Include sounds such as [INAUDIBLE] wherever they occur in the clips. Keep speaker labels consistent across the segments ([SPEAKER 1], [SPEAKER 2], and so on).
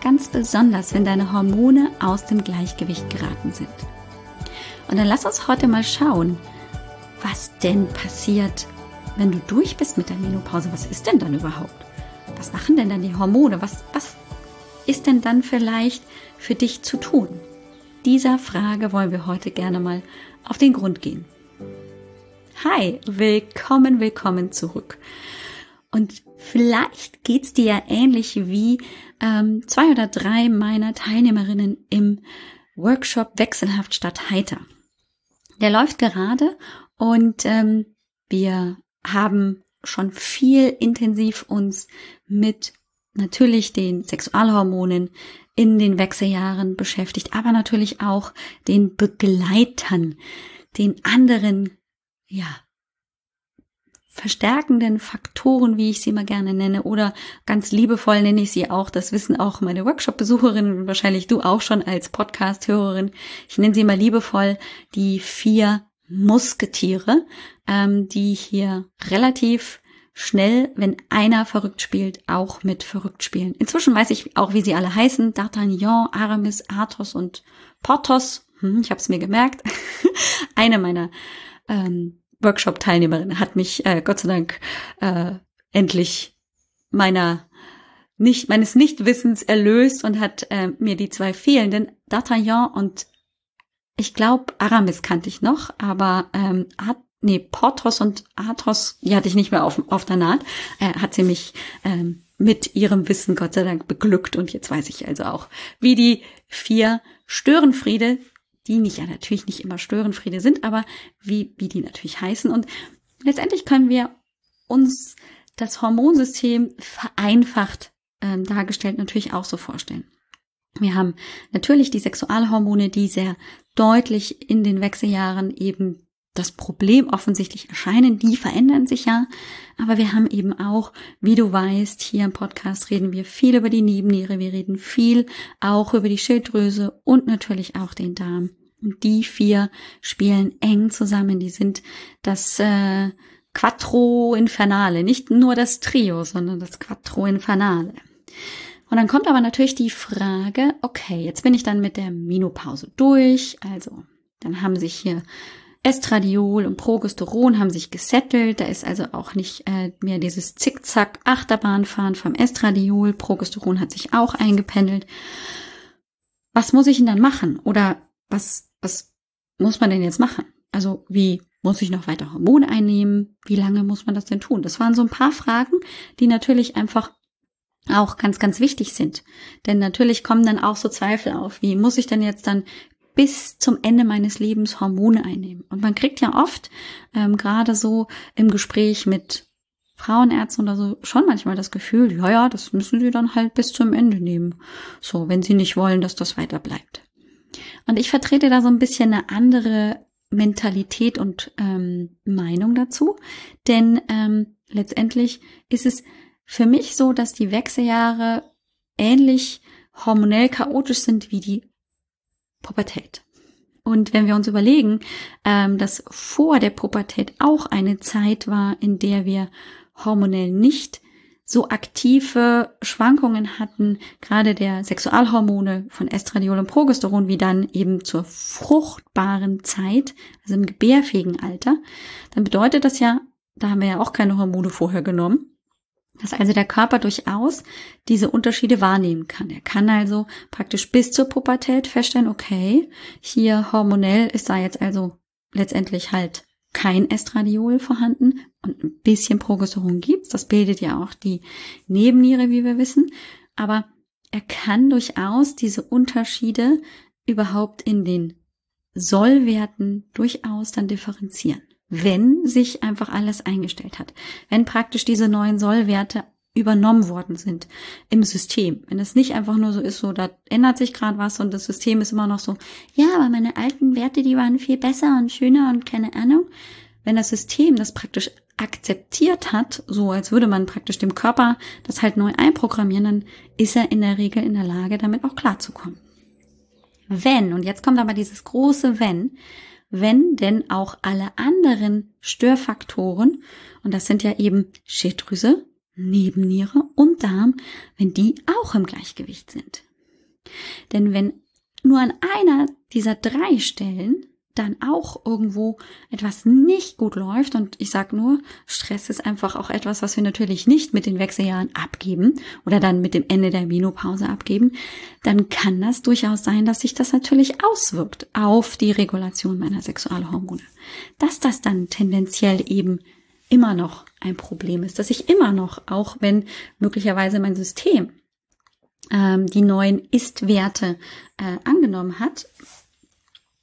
[SPEAKER 1] ganz besonders, wenn deine Hormone aus dem Gleichgewicht geraten sind. Und dann lass uns heute mal schauen, was denn passiert, wenn du durch bist mit der Menopause. Was ist denn dann überhaupt? Was machen denn dann die Hormone? Was, was ist denn dann vielleicht für dich zu tun? Dieser Frage wollen wir heute gerne mal auf den Grund gehen. Hi, willkommen, willkommen zurück. Und vielleicht geht's dir ja ähnlich wie ähm, zwei oder drei meiner Teilnehmerinnen im Workshop Wechselhaft statt heiter. Der läuft gerade und ähm, wir haben schon viel intensiv uns mit natürlich den Sexualhormonen in den Wechseljahren beschäftigt, aber natürlich auch den Begleitern, den anderen, ja, verstärkenden Faktoren, wie ich sie immer gerne nenne, oder ganz liebevoll nenne ich sie auch. Das wissen auch meine Workshop-Besucherinnen wahrscheinlich du auch schon als Podcast-Hörerin. Ich nenne sie immer liebevoll die vier Musketiere, ähm, die hier relativ schnell, wenn einer verrückt spielt, auch mit verrückt spielen. Inzwischen weiß ich auch, wie sie alle heißen. D'Artagnan, Aramis, Athos und Porthos. Hm, ich habe es mir gemerkt. [LAUGHS] Eine meiner ähm, Workshop-Teilnehmerin hat mich äh, Gott sei Dank äh, endlich meiner nicht meines Nichtwissens erlöst und hat äh, mir die zwei fehlenden D'Artagnan und ich glaube Aramis kannte ich noch, aber ähm, hat nee Porthos und Athos, die hatte ich nicht mehr auf, auf der Naht, äh, hat sie mich ähm, mit ihrem Wissen Gott sei Dank beglückt und jetzt weiß ich also auch, wie die vier Störenfriede die nicht ja natürlich nicht immer Störenfriede sind, aber wie, wie die natürlich heißen. Und letztendlich können wir uns das Hormonsystem vereinfacht ähm, dargestellt natürlich auch so vorstellen. Wir haben natürlich die Sexualhormone, die sehr deutlich in den Wechseljahren eben das Problem offensichtlich erscheinen, die verändern sich ja, aber wir haben eben auch, wie du weißt, hier im Podcast reden wir viel über die Nebenniere, wir reden viel auch über die Schilddrüse und natürlich auch den Darm. Und die vier spielen eng zusammen, die sind das äh, Quattro Infernale, nicht nur das Trio, sondern das Quattro Infernale. Und dann kommt aber natürlich die Frage, okay, jetzt bin ich dann mit der Menopause durch, also dann haben sich hier Estradiol und Progesteron haben sich gesettelt. Da ist also auch nicht äh, mehr dieses Zickzack Achterbahnfahren vom Estradiol. Progesteron hat sich auch eingependelt. Was muss ich denn dann machen? Oder was, was muss man denn jetzt machen? Also wie muss ich noch weiter Hormone einnehmen? Wie lange muss man das denn tun? Das waren so ein paar Fragen, die natürlich einfach auch ganz, ganz wichtig sind. Denn natürlich kommen dann auch so Zweifel auf. Wie muss ich denn jetzt dann bis zum Ende meines Lebens Hormone einnehmen. Und man kriegt ja oft, ähm, gerade so im Gespräch mit Frauenärzten oder so, schon manchmal das Gefühl, ja, ja, das müssen sie dann halt bis zum Ende nehmen. So, wenn sie nicht wollen, dass das weiter bleibt. Und ich vertrete da so ein bisschen eine andere Mentalität und ähm, Meinung dazu. Denn ähm, letztendlich ist es für mich so, dass die Wechseljahre ähnlich hormonell chaotisch sind wie die Pubertät. Und wenn wir uns überlegen, ähm, dass vor der Pubertät auch eine Zeit war, in der wir hormonell nicht so aktive Schwankungen hatten, gerade der Sexualhormone von Estradiol und Progesteron, wie dann eben zur fruchtbaren Zeit, also im gebärfähigen Alter, dann bedeutet das ja, da haben wir ja auch keine Hormone vorher genommen, dass also der Körper durchaus diese Unterschiede wahrnehmen kann. Er kann also praktisch bis zur Pubertät feststellen, okay, hier hormonell ist da jetzt also letztendlich halt kein Estradiol vorhanden und ein bisschen Progesteron gibt's. Das bildet ja auch die Nebenniere, wie wir wissen. Aber er kann durchaus diese Unterschiede überhaupt in den Sollwerten durchaus dann differenzieren wenn sich einfach alles eingestellt hat. Wenn praktisch diese neuen Sollwerte übernommen worden sind im System. Wenn es nicht einfach nur so ist, so da ändert sich gerade was und das System ist immer noch so, ja, aber meine alten Werte, die waren viel besser und schöner und keine Ahnung. Wenn das System das praktisch akzeptiert hat, so als würde man praktisch dem Körper das halt neu einprogrammieren, dann ist er in der Regel in der Lage, damit auch klarzukommen. Wenn, und jetzt kommt aber dieses große Wenn, wenn denn auch alle anderen Störfaktoren, und das sind ja eben Schilddrüse, Nebenniere und Darm, wenn die auch im Gleichgewicht sind. Denn wenn nur an einer dieser drei Stellen dann auch irgendwo etwas nicht gut läuft und ich sage nur, Stress ist einfach auch etwas, was wir natürlich nicht mit den Wechseljahren abgeben oder dann mit dem Ende der Menopause abgeben, dann kann das durchaus sein, dass sich das natürlich auswirkt auf die Regulation meiner Sexualhormone. Dass das dann tendenziell eben immer noch ein Problem ist, dass ich immer noch, auch wenn möglicherweise mein System ähm, die neuen Ist-Werte äh, angenommen hat,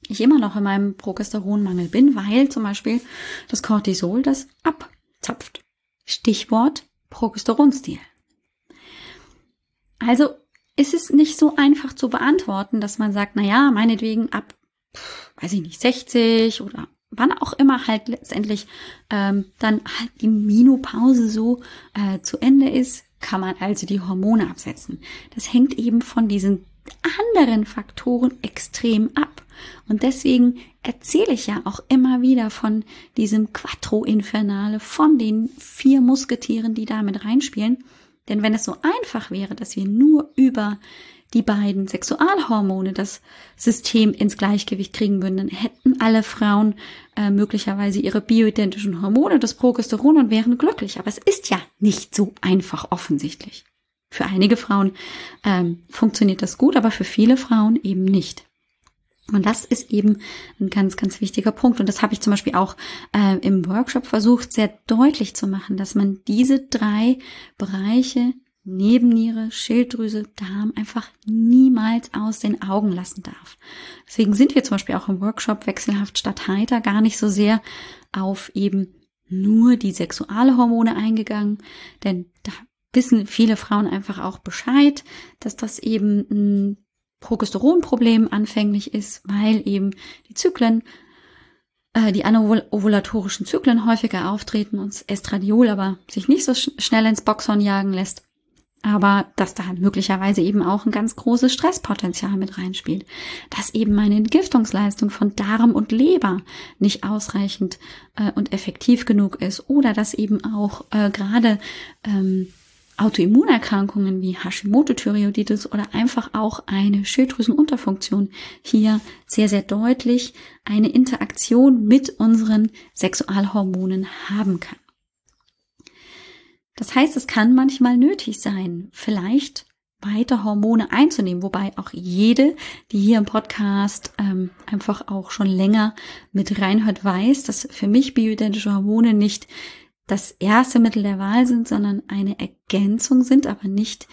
[SPEAKER 1] ich immer noch in meinem Progesteronmangel bin, weil zum Beispiel das Cortisol das abzapft. Stichwort Progesteronstil. Also ist es nicht so einfach zu beantworten, dass man sagt, na ja, meinetwegen ab, weiß ich nicht, 60 oder wann auch immer halt letztendlich ähm, dann halt die Minopause so äh, zu Ende ist, kann man also die Hormone absetzen. Das hängt eben von diesen anderen Faktoren extrem ab. Und deswegen erzähle ich ja auch immer wieder von diesem Quattro Infernale, von den vier Musketieren, die da mit reinspielen. Denn wenn es so einfach wäre, dass wir nur über die beiden Sexualhormone das System ins Gleichgewicht kriegen würden, dann hätten alle Frauen äh, möglicherweise ihre bioidentischen Hormone, das Progesteron und wären glücklich. Aber es ist ja nicht so einfach offensichtlich. Für einige Frauen ähm, funktioniert das gut, aber für viele Frauen eben nicht. Und das ist eben ein ganz, ganz wichtiger Punkt. Und das habe ich zum Beispiel auch äh, im Workshop versucht, sehr deutlich zu machen, dass man diese drei Bereiche Nebenniere, Schilddrüse, Darm einfach niemals aus den Augen lassen darf. Deswegen sind wir zum Beispiel auch im Workshop Wechselhaft statt Heiter gar nicht so sehr auf eben nur die Sexualhormone eingegangen, denn da wissen viele Frauen einfach auch Bescheid, dass das eben Progesteronproblem anfänglich ist, weil eben die Zyklen äh, die anovulatorischen Zyklen häufiger auftreten und Estradiol aber sich nicht so schnell ins Boxhorn jagen lässt. Aber dass da möglicherweise eben auch ein ganz großes Stresspotenzial mit reinspielt, dass eben meine Entgiftungsleistung von Darm und Leber nicht ausreichend äh, und effektiv genug ist oder dass eben auch äh, gerade ähm, Autoimmunerkrankungen wie Hashimoto-Thyreoiditis oder einfach auch eine Schilddrüsenunterfunktion hier sehr, sehr deutlich eine Interaktion mit unseren Sexualhormonen haben kann. Das heißt, es kann manchmal nötig sein, vielleicht weiter Hormone einzunehmen, wobei auch jede, die hier im Podcast ähm, einfach auch schon länger mit reinhört, weiß, dass für mich bioidentische Hormone nicht das erste Mittel der Wahl sind, sondern eine Ergänzung sind, aber nicht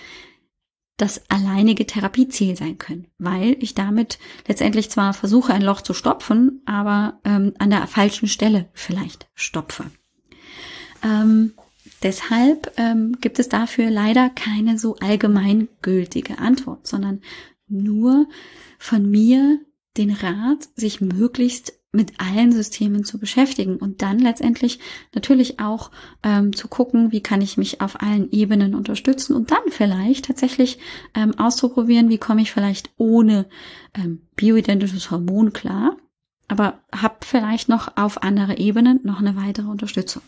[SPEAKER 1] das alleinige Therapieziel sein können, weil ich damit letztendlich zwar versuche, ein Loch zu stopfen, aber ähm, an der falschen Stelle vielleicht stopfe. Ähm, Deshalb ähm, gibt es dafür leider keine so allgemeingültige Antwort, sondern nur von mir den Rat, sich möglichst mit allen Systemen zu beschäftigen und dann letztendlich natürlich auch ähm, zu gucken, wie kann ich mich auf allen Ebenen unterstützen und dann vielleicht tatsächlich ähm, auszuprobieren, wie komme ich vielleicht ohne ähm, bioidentisches Hormon klar, aber habe vielleicht noch auf andere Ebenen noch eine weitere Unterstützung.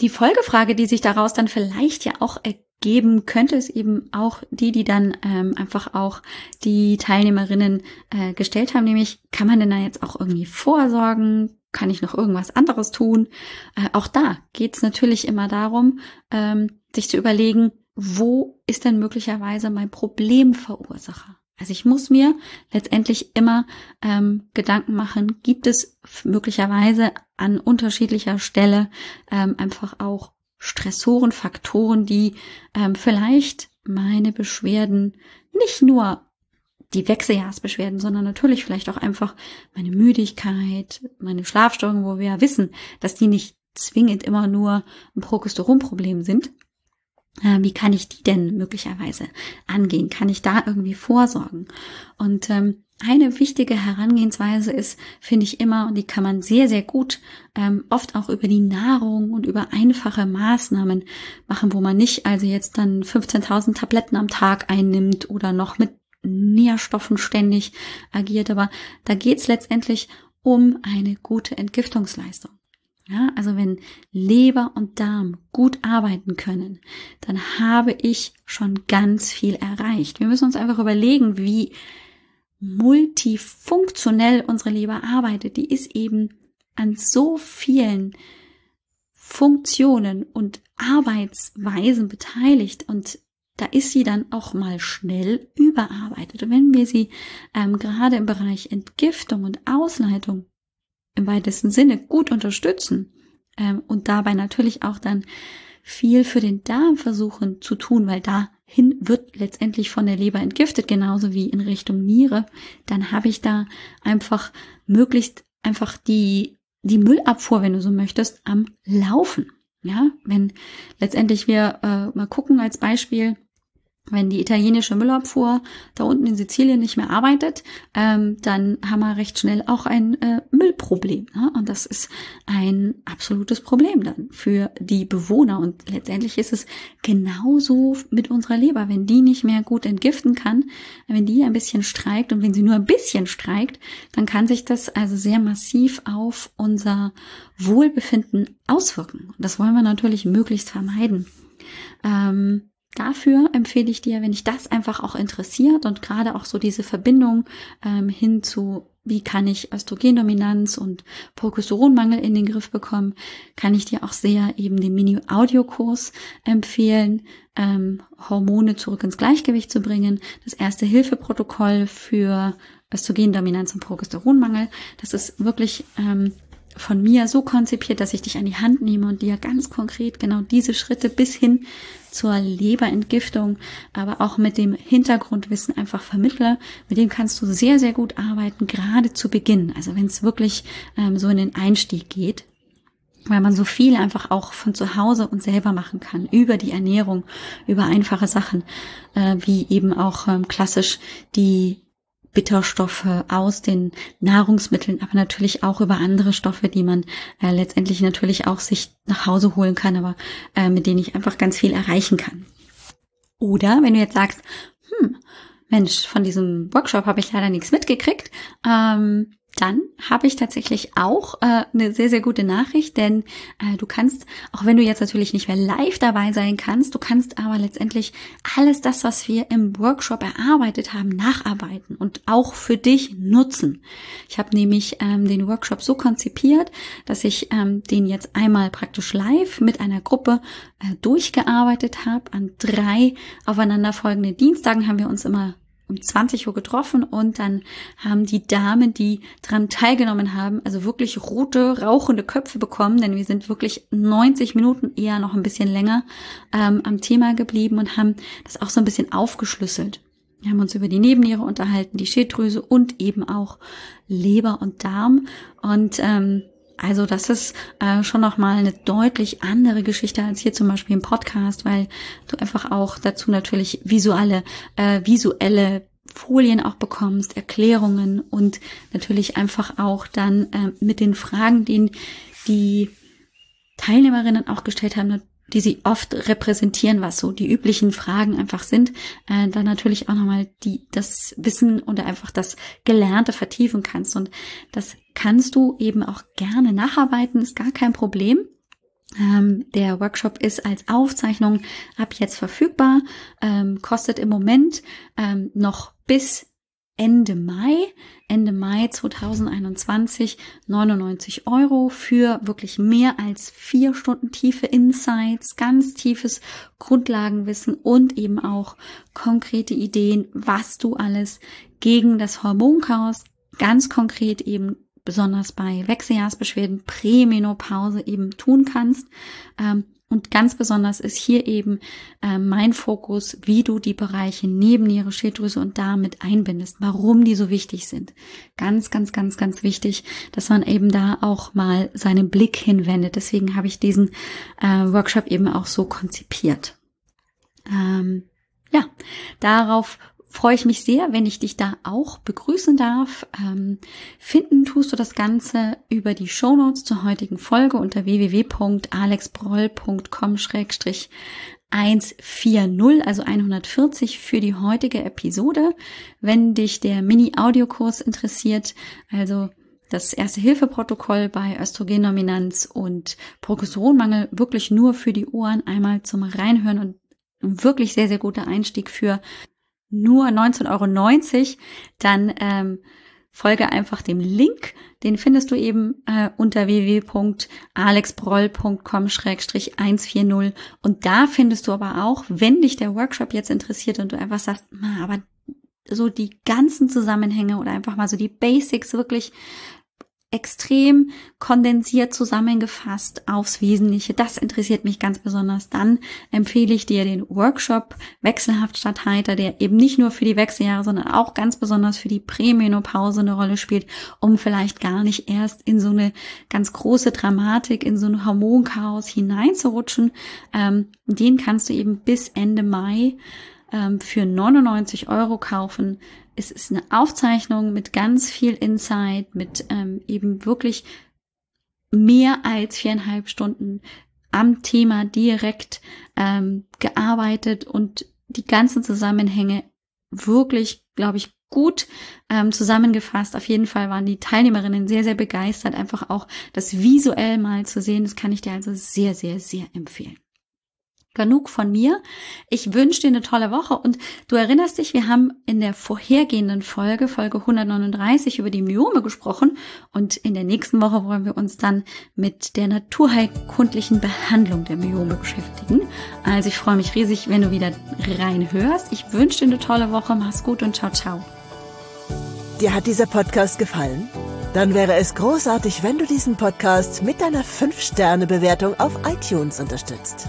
[SPEAKER 1] Die Folgefrage, die sich daraus dann vielleicht ja auch ergeben könnte, ist eben auch die, die dann ähm, einfach auch die Teilnehmerinnen äh, gestellt haben, nämlich kann man denn da jetzt auch irgendwie vorsorgen? Kann ich noch irgendwas anderes tun? Äh, auch da geht es natürlich immer darum, ähm, sich zu überlegen, wo ist denn möglicherweise mein Problemverursacher? Also ich muss mir letztendlich immer ähm, Gedanken machen, gibt es möglicherweise an unterschiedlicher Stelle ähm, einfach auch Stressoren, Faktoren, die ähm, vielleicht meine Beschwerden nicht nur die Wechseljahrsbeschwerden, sondern natürlich vielleicht auch einfach meine Müdigkeit, meine Schlafstörungen, wo wir ja wissen, dass die nicht zwingend immer nur ein Progesteronproblem sind, wie kann ich die denn möglicherweise angehen? Kann ich da irgendwie vorsorgen? Und ähm, eine wichtige Herangehensweise ist, finde ich immer, und die kann man sehr, sehr gut ähm, oft auch über die Nahrung und über einfache Maßnahmen machen, wo man nicht also jetzt dann 15.000 Tabletten am Tag einnimmt oder noch mit Nährstoffen ständig agiert. Aber da geht es letztendlich um eine gute Entgiftungsleistung. Ja, also wenn Leber und Darm gut arbeiten können, dann habe ich schon ganz viel erreicht. Wir müssen uns einfach überlegen, wie multifunktionell unsere Leber arbeitet. Die ist eben an so vielen Funktionen und Arbeitsweisen beteiligt und da ist sie dann auch mal schnell überarbeitet. Und wenn wir sie ähm, gerade im Bereich Entgiftung und Ausleitung im weitesten Sinne gut unterstützen ähm, und dabei natürlich auch dann viel für den Darm versuchen zu tun, weil dahin wird letztendlich von der Leber entgiftet, genauso wie in Richtung Niere, dann habe ich da einfach möglichst einfach die, die Müllabfuhr, wenn du so möchtest, am Laufen. Ja, wenn letztendlich wir äh, mal gucken als Beispiel, wenn die italienische Müllabfuhr da unten in Sizilien nicht mehr arbeitet, ähm, dann haben wir recht schnell auch ein äh, Müllproblem. Ne? Und das ist ein absolutes Problem dann für die Bewohner. Und letztendlich ist es genauso mit unserer Leber. Wenn die nicht mehr gut entgiften kann, wenn die ein bisschen streikt und wenn sie nur ein bisschen streikt, dann kann sich das also sehr massiv auf unser Wohlbefinden auswirken. Das wollen wir natürlich möglichst vermeiden. Ähm, Dafür empfehle ich dir, wenn dich das einfach auch interessiert und gerade auch so diese Verbindung ähm, hin zu, wie kann ich Östrogendominanz und Progesteronmangel in den Griff bekommen, kann ich dir auch sehr eben den Mini-Audiokurs empfehlen, ähm, Hormone zurück ins Gleichgewicht zu bringen. Das erste Hilfeprotokoll für Östrogendominanz und Progesteronmangel. Das ist wirklich ähm, von mir so konzipiert, dass ich dich an die Hand nehme und dir ganz konkret genau diese Schritte bis hin zur Leberentgiftung, aber auch mit dem Hintergrundwissen einfach vermittle. Mit dem kannst du sehr, sehr gut arbeiten, gerade zu Beginn. Also wenn es wirklich ähm, so in den Einstieg geht weil man so viel einfach auch von zu Hause und selber machen kann, über die Ernährung, über einfache Sachen, äh, wie eben auch ähm, klassisch die Bitterstoffe aus den Nahrungsmitteln, aber natürlich auch über andere Stoffe, die man äh, letztendlich natürlich auch sich nach Hause holen kann, aber äh, mit denen ich einfach ganz viel erreichen kann. Oder wenn du jetzt sagst, hm, Mensch, von diesem Workshop habe ich leider nichts mitgekriegt, ähm, dann habe ich tatsächlich auch äh, eine sehr, sehr gute Nachricht, denn äh, du kannst, auch wenn du jetzt natürlich nicht mehr live dabei sein kannst, du kannst aber letztendlich alles das, was wir im Workshop erarbeitet haben, nacharbeiten und auch für dich nutzen. Ich habe nämlich ähm, den Workshop so konzipiert, dass ich ähm, den jetzt einmal praktisch live mit einer Gruppe äh, durchgearbeitet habe. An drei aufeinanderfolgenden Dienstagen haben wir uns immer um 20 Uhr getroffen und dann haben die Damen, die daran teilgenommen haben, also wirklich rote, rauchende Köpfe bekommen, denn wir sind wirklich 90 Minuten eher noch ein bisschen länger ähm, am Thema geblieben und haben das auch so ein bisschen aufgeschlüsselt. Wir haben uns über die Nebenniere unterhalten, die Schilddrüse und eben auch Leber und Darm und ähm, also das ist äh, schon nochmal eine deutlich andere Geschichte als hier zum Beispiel im Podcast, weil du einfach auch dazu natürlich visuelle, äh, visuelle Folien auch bekommst, Erklärungen und natürlich einfach auch dann äh, mit den Fragen, die die Teilnehmerinnen auch gestellt haben, die sie oft repräsentieren, was so die üblichen Fragen einfach sind, äh, dann natürlich auch nochmal die, das Wissen oder einfach das Gelernte vertiefen kannst. Und das kannst du eben auch gerne nacharbeiten, ist gar kein Problem. Ähm, der Workshop ist als Aufzeichnung ab jetzt verfügbar, ähm, kostet im Moment ähm, noch bis Ende Mai, Ende Mai 2021 99 Euro für wirklich mehr als vier Stunden tiefe Insights, ganz tiefes Grundlagenwissen und eben auch konkrete Ideen, was du alles gegen das Hormonchaos ganz konkret eben besonders bei Wechseljahrsbeschwerden, Prämenopause eben tun kannst. Ähm, und ganz besonders ist hier eben äh, mein Fokus, wie du die Bereiche Nebenniere, Schilddrüse und Darm mit einbindest, warum die so wichtig sind. Ganz, ganz, ganz, ganz wichtig, dass man eben da auch mal seinen Blick hinwendet. Deswegen habe ich diesen äh, Workshop eben auch so konzipiert. Ähm, ja, darauf freue ich mich sehr, wenn ich dich da auch begrüßen darf. Ähm, finden tust du das Ganze über die Show Notes zur heutigen Folge unter www.alexbroll.com-140, also 140 für die heutige Episode. Wenn dich der Mini-Audiokurs interessiert, also das Erste-Hilfe-Protokoll bei Östrogendominanz und Progesteronmangel wirklich nur für die Ohren einmal zum Reinhören und wirklich sehr, sehr guter Einstieg für nur 19,90 Euro, dann ähm, folge einfach dem Link. Den findest du eben äh, unter www.alexbroll.com-140 und da findest du aber auch, wenn dich der Workshop jetzt interessiert und du einfach sagst, aber so die ganzen Zusammenhänge oder einfach mal so die Basics wirklich extrem kondensiert zusammengefasst aufs Wesentliche. Das interessiert mich ganz besonders. Dann empfehle ich dir den Workshop Wechselhaft statt heiter, der eben nicht nur für die Wechseljahre, sondern auch ganz besonders für die Prämenopause eine Rolle spielt, um vielleicht gar nicht erst in so eine ganz große Dramatik, in so ein Hormonchaos hineinzurutschen. Ähm, den kannst du eben bis Ende Mai ähm, für 99 Euro kaufen. Es ist eine Aufzeichnung mit ganz viel Insight, mit ähm, eben wirklich mehr als viereinhalb Stunden am Thema direkt ähm, gearbeitet und die ganzen Zusammenhänge wirklich, glaube ich, gut ähm, zusammengefasst. Auf jeden Fall waren die Teilnehmerinnen sehr, sehr begeistert, einfach auch das visuell mal zu sehen. Das kann ich dir also sehr, sehr, sehr empfehlen. Genug von mir. Ich wünsche dir eine tolle Woche und du erinnerst dich, wir haben in der vorhergehenden Folge, Folge 139, über die Myome gesprochen und in der nächsten Woche wollen wir uns dann mit der naturheilkundlichen Behandlung der Myome beschäftigen. Also ich freue mich riesig, wenn du wieder reinhörst. Ich wünsche dir eine tolle Woche. Mach's gut und ciao, ciao.
[SPEAKER 2] Dir hat dieser Podcast gefallen? Dann wäre es großartig, wenn du diesen Podcast mit deiner 5-Sterne-Bewertung auf iTunes unterstützt.